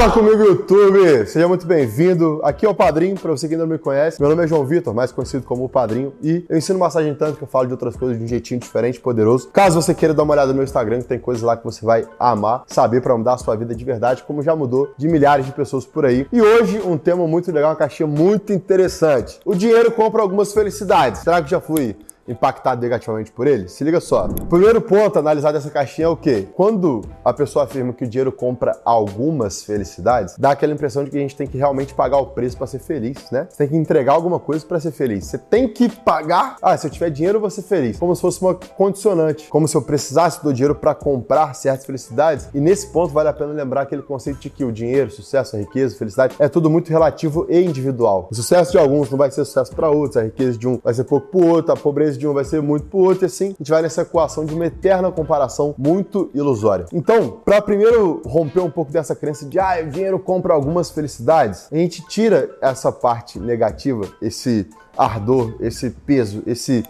Fala comigo, YouTube! Seja muito bem-vindo. Aqui é o Padrinho, para você que ainda não me conhece. Meu nome é João Vitor, mais conhecido como o Padrinho, e eu ensino massagem que eu falo de outras coisas de um jeitinho diferente poderoso. Caso você queira dar uma olhada no meu Instagram, que tem coisas lá que você vai amar, saber para mudar a sua vida de verdade, como já mudou de milhares de pessoas por aí. E hoje, um tema muito legal, uma caixinha muito interessante. O dinheiro compra algumas felicidades. Será que já fui impactado negativamente por ele? Se liga só. O primeiro ponto a analisar dessa caixinha é o quê? Quando a pessoa afirma que o dinheiro compra algumas felicidades, dá aquela impressão de que a gente tem que realmente pagar o preço para ser feliz, né? Você tem que entregar alguma coisa para ser feliz. Você tem que pagar. Ah, se eu tiver dinheiro, eu vou ser feliz. Como se fosse uma condicionante. Como se eu precisasse do dinheiro para comprar certas felicidades. E nesse ponto vale a pena lembrar aquele conceito de que o dinheiro, sucesso, riqueza, felicidade é tudo muito relativo e individual. O sucesso de alguns não vai ser sucesso para outros, a riqueza de um vai ser pouco para outro, a pobreza de um vai ser muito pro outro, e assim a gente vai nessa equação de uma eterna comparação muito ilusória. Então, para primeiro romper um pouco dessa crença de ah, o dinheiro compra algumas felicidades, a gente tira essa parte negativa, esse ardor, esse peso, esse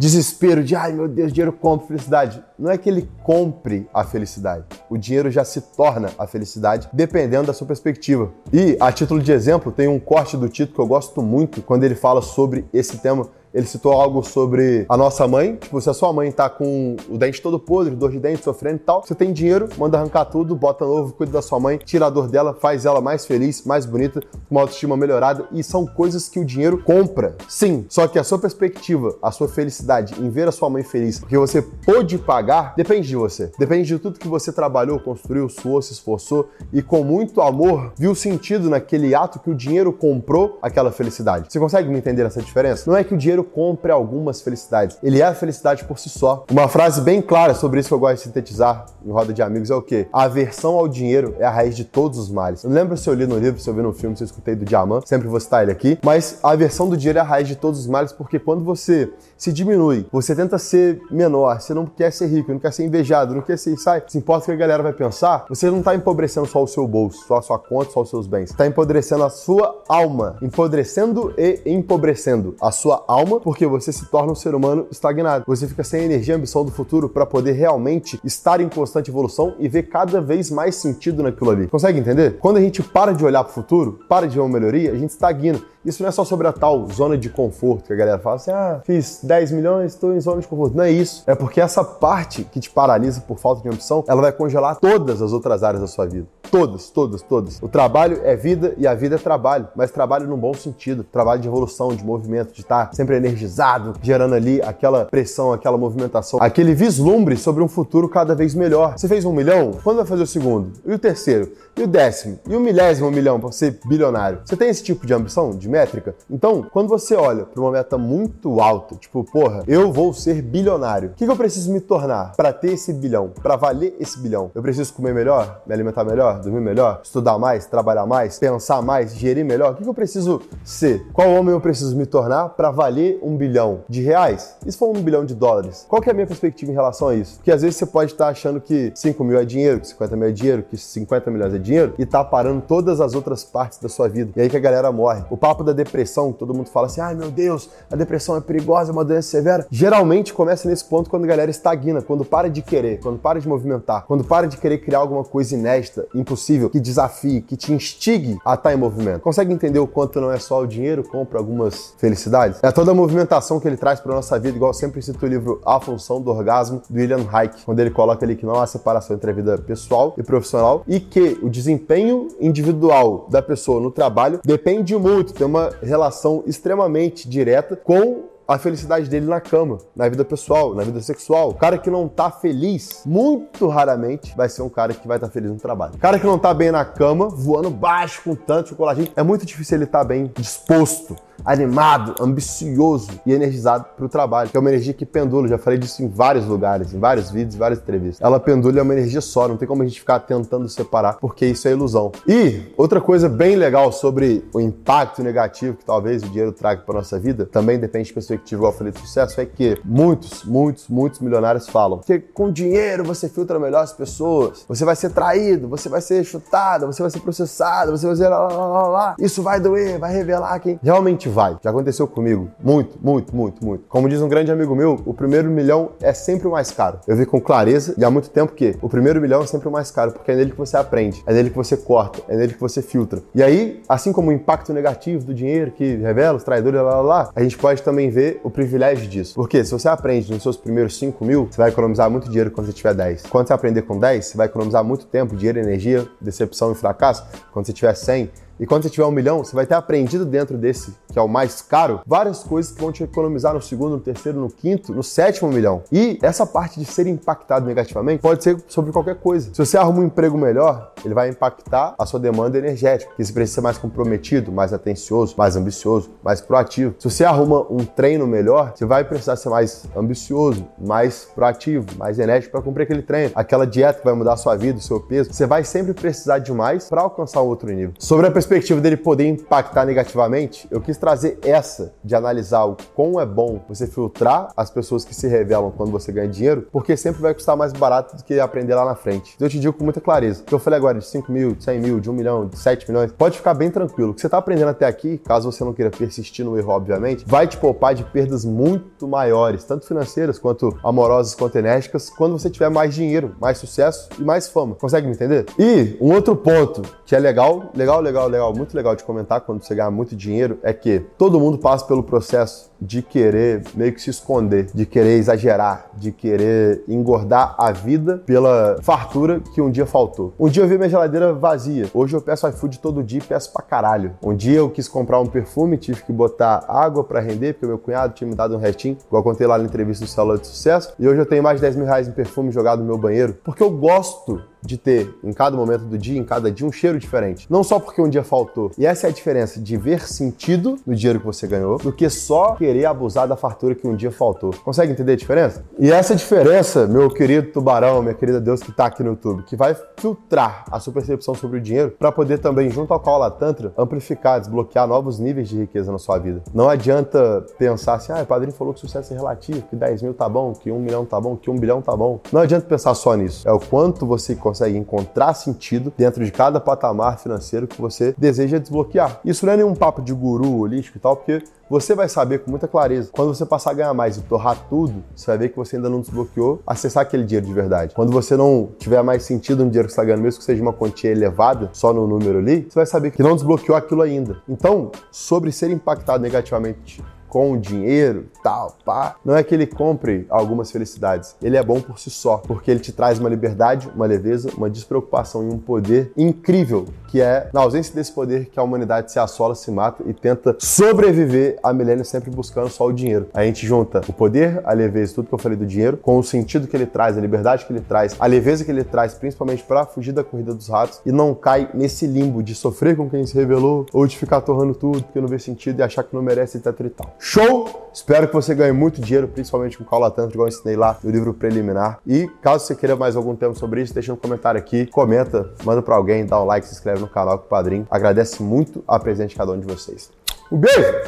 desespero de ai meu Deus, dinheiro compra felicidade. Não é que ele compre a felicidade. O dinheiro já se torna a felicidade dependendo da sua perspectiva. E a título de exemplo, tem um corte do Tito que eu gosto muito quando ele fala sobre esse tema ele citou algo sobre a nossa mãe. Tipo, se a sua mãe tá com o dente todo podre, dor de dente, sofrendo e tal, você tem dinheiro, manda arrancar tudo, bota novo, cuida da sua mãe, tira a dor dela, faz ela mais feliz, mais bonita, com uma autoestima melhorada. E são coisas que o dinheiro compra. Sim, só que a sua perspectiva, a sua felicidade em ver a sua mãe feliz, porque você pôde pagar, depende de você. Depende de tudo que você trabalhou, construiu, suou, se esforçou e com muito amor viu sentido naquele ato que o dinheiro comprou aquela felicidade. Você consegue me entender essa diferença? Não é que o dinheiro dinheiro compre algumas felicidades. Ele é a felicidade por si só. Uma frase bem clara sobre isso que eu gosto de sintetizar em roda de amigos é o quê? A aversão ao dinheiro é a raiz de todos os males. Não lembro se eu li no livro, se eu vi no filme, se eu escutei do Diamant, sempre vou citar ele aqui, mas a aversão do dinheiro é a raiz de todos os males porque quando você se diminui, você tenta ser menor, você não quer ser rico, não quer ser invejado, não quer ser, sai, se importa o que a galera vai pensar, você não está empobrecendo só o seu bolso, só a sua conta, só os seus bens. Está empobrecendo a sua alma, empodrecendo e empobrecendo a sua alma alma, porque você se torna um ser humano estagnado. Você fica sem energia e ambição do futuro para poder realmente estar em constante evolução e ver cada vez mais sentido naquilo ali. Consegue entender? Quando a gente para de olhar para o futuro, para de ver uma melhoria, a gente estagna. Isso não é só sobre a tal zona de conforto que a galera fala assim: ah, fiz 10 milhões, estou em zona de conforto. Não é isso. É porque essa parte que te paralisa por falta de ambição, ela vai congelar todas as outras áreas da sua vida. Todas, todas, todas. O trabalho é vida e a vida é trabalho, mas trabalho num bom sentido. Trabalho de evolução, de movimento, de estar sempre energizado, gerando ali aquela pressão, aquela movimentação, aquele vislumbre sobre um futuro cada vez melhor. Você fez um milhão? Quando vai fazer o segundo? E o terceiro? E o décimo? E o milésimo milhão para ser bilionário? Você tem esse tipo de ambição, de métrica? Então, quando você olha para uma meta muito alta, tipo, porra, eu vou ser bilionário. O que, que eu preciso me tornar para ter esse bilhão, para valer esse bilhão? Eu preciso comer melhor, me alimentar melhor, dormir melhor, estudar mais, trabalhar mais, pensar mais, gerir melhor? O que, eu preciso ser? Qual homem eu preciso me tornar para valer um bilhão de reais? Se for um bilhão de dólares? Qual é a minha perspectiva em relação a isso? Porque às vezes você pode estar achando que 5 mil é dinheiro, que 50 mil é dinheiro, que 50 milhões é dinheiro e tá parando todas as outras partes da sua vida. E aí que a galera morre. O papo da depressão, todo mundo fala assim: ai meu Deus, a depressão é perigosa, é uma doença severa. Geralmente começa nesse ponto quando a galera estagna, quando para de querer, quando para de movimentar, quando para de querer criar alguma coisa inédita, impossível, que desafie, que te instigue a estar em movimento. Consegue entender o quanto não é só o dinheiro compra algumas felicidades? É toda a movimentação que ele traz para nossa vida, igual sempre cito o livro A Função do Orgasmo, do William Reich, quando ele coloca ali que não há separação entre a vida pessoal e profissional e que o desempenho individual da pessoa no trabalho depende muito, tem uma relação extremamente direta com a felicidade dele na cama, na vida pessoal, na vida sexual. O cara que não tá feliz, muito raramente vai ser um cara que vai estar tá feliz no trabalho. O cara que não tá bem na cama, voando baixo com tanto chocolate, é muito difícil ele estar tá bem disposto animado, ambicioso e energizado para o trabalho, que é uma energia que pendula. Já falei disso em vários lugares, em vários vídeos, várias entrevistas. Ela pendula é uma energia só, não tem como a gente ficar tentando separar, porque isso é ilusão. E outra coisa bem legal sobre o impacto negativo que talvez o dinheiro traga para nossa vida, também depende de perspectiva perspectiva, falei, de sucesso, é que muitos, muitos, muitos milionários falam que com dinheiro você filtra melhor as pessoas, você vai ser traído, você vai ser chutado, você vai ser processado, você vai ser lá, lá, lá, lá. Isso vai doer, vai revelar quem realmente vai. Já aconteceu comigo. Muito, muito, muito, muito. Como diz um grande amigo meu, o primeiro milhão é sempre o mais caro. Eu vi com clareza e há muito tempo que o primeiro milhão é sempre o mais caro, porque é nele que você aprende, é nele que você corta, é nele que você filtra. E aí, assim como o impacto negativo do dinheiro que revela os traidores, lá, lá, lá, a gente pode também ver o privilégio disso. Porque se você aprende nos seus primeiros 5 mil, você vai economizar muito dinheiro quando você tiver 10. Quando você aprender com 10, você vai economizar muito tempo, dinheiro, energia, decepção e fracasso. Quando você tiver 100, e quando você tiver um milhão, você vai ter aprendido dentro desse, que é o mais caro, várias coisas que vão te economizar no segundo, no terceiro, no quinto, no sétimo milhão. E essa parte de ser impactado negativamente pode ser sobre qualquer coisa. Se você arruma um emprego melhor, ele vai impactar a sua demanda energética, que você precisa ser mais comprometido, mais atencioso, mais ambicioso, mais proativo. Se você arruma um treino melhor, você vai precisar ser mais ambicioso, mais proativo, mais enérgico para cumprir aquele treino. Aquela dieta que vai mudar a sua vida, o seu peso. Você vai sempre precisar de mais para alcançar um outro nível. Sobre a perspectiva dele poder impactar negativamente, eu quis trazer essa de analisar o quão é bom você filtrar as pessoas que se revelam quando você ganha dinheiro, porque sempre vai custar mais barato do que aprender lá na frente. Eu te digo com muita clareza. O que eu falei agora de 5 mil, de 100 mil, de 1 milhão, de 7 milhões, pode ficar bem tranquilo. O que você está aprendendo até aqui, caso você não queira persistir no erro, obviamente, vai te poupar de perdas muito maiores, tanto financeiras quanto amorosas quanto enérgicas, quando você tiver mais dinheiro, mais sucesso e mais fama. Consegue me entender? E um outro ponto que é legal, legal, legal, legal muito legal de comentar quando você ganha muito dinheiro é que todo mundo passa pelo processo de querer meio que se esconder, de querer exagerar, de querer engordar a vida pela fartura que um dia faltou. Um dia eu vi minha geladeira vazia, hoje eu peço iFood todo dia e peço pra caralho. Um dia eu quis comprar um perfume, tive que botar água para render, porque meu cunhado tinha me dado um restinho, igual eu contei lá na entrevista do Célula de Sucesso, e hoje eu tenho mais de 10 mil reais em perfume jogado no meu banheiro, porque eu gosto de ter em cada momento do dia, em cada dia, um cheiro diferente. Não só porque um dia faltou. E essa é a diferença de ver sentido no dinheiro que você ganhou, do que só querer abusar da fartura que um dia faltou. Consegue entender a diferença? E essa diferença, meu querido tubarão, minha querida Deus que tá aqui no YouTube, que vai filtrar a sua percepção sobre o dinheiro para poder também, junto ao Kaula Tantra, amplificar, desbloquear novos níveis de riqueza na sua vida. Não adianta pensar assim, ah, o padrinho falou que sucesso é relativo, que 10 mil tá bom, que 1 milhão tá bom, que 1 bilhão tá bom. Não adianta pensar só nisso. É o quanto você consegue encontrar sentido dentro de cada patamar financeiro que você deseja desbloquear. Isso não é nenhum papo de guru holístico e tal, porque você vai saber com muita clareza. Quando você passar a ganhar mais e torrar tudo, você vai ver que você ainda não desbloqueou acessar aquele dinheiro de verdade. Quando você não tiver mais sentido no dinheiro que você está ganhando, mesmo que seja uma quantia elevada, só no número ali, você vai saber que não desbloqueou aquilo ainda. Então, sobre ser impactado negativamente com dinheiro, tal, pá. Não é que ele compre algumas felicidades. Ele é bom por si só, porque ele te traz uma liberdade, uma leveza, uma despreocupação e um poder incrível, que é na ausência desse poder que a humanidade se assola, se mata e tenta sobreviver a milênios sempre buscando só o dinheiro. A gente junta o poder, a leveza, tudo que eu falei do dinheiro, com o sentido que ele traz, a liberdade que ele traz, a leveza que ele traz, principalmente para fugir da corrida dos ratos e não cai nesse limbo de sofrer com quem se revelou ou de ficar torrando tudo porque não vê sentido e achar que não merece, etc e tal. Show! Espero que você ganhe muito dinheiro, principalmente com Caula Tantra, igual eu ensinei lá no livro preliminar. E caso você queira mais algum tempo sobre isso, deixa um comentário aqui, comenta, manda para alguém, dá um like, se inscreve no canal com o padrinho. Agradece muito a presença de cada um de vocês. Um beijo!